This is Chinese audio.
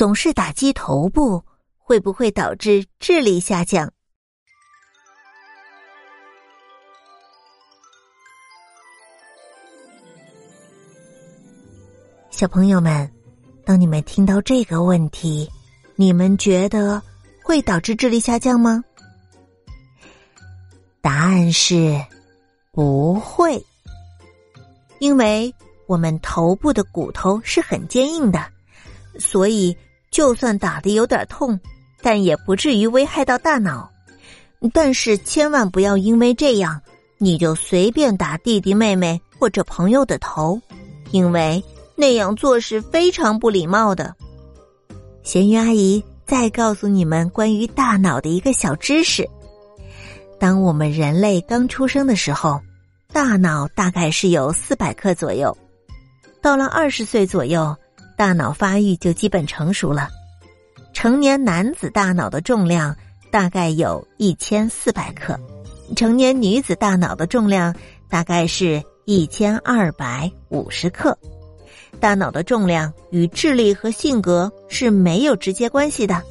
总是打击头部，会不会导致智力下降？小朋友们，当你们听到这个问题，你们觉得会导致智力下降吗？答案是不会，因为我们头部的骨头是很坚硬的，所以就算打的有点痛，但也不至于危害到大脑。但是千万不要因为这样，你就随便打弟弟妹妹或者朋友的头，因为。那样做是非常不礼貌的。咸鱼阿姨再告诉你们关于大脑的一个小知识：当我们人类刚出生的时候，大脑大概是有四百克左右；到了二十岁左右，大脑发育就基本成熟了。成年男子大脑的重量大概有一千四百克，成年女子大脑的重量大概是一千二百五十克。大脑的重量与智力和性格是没有直接关系的。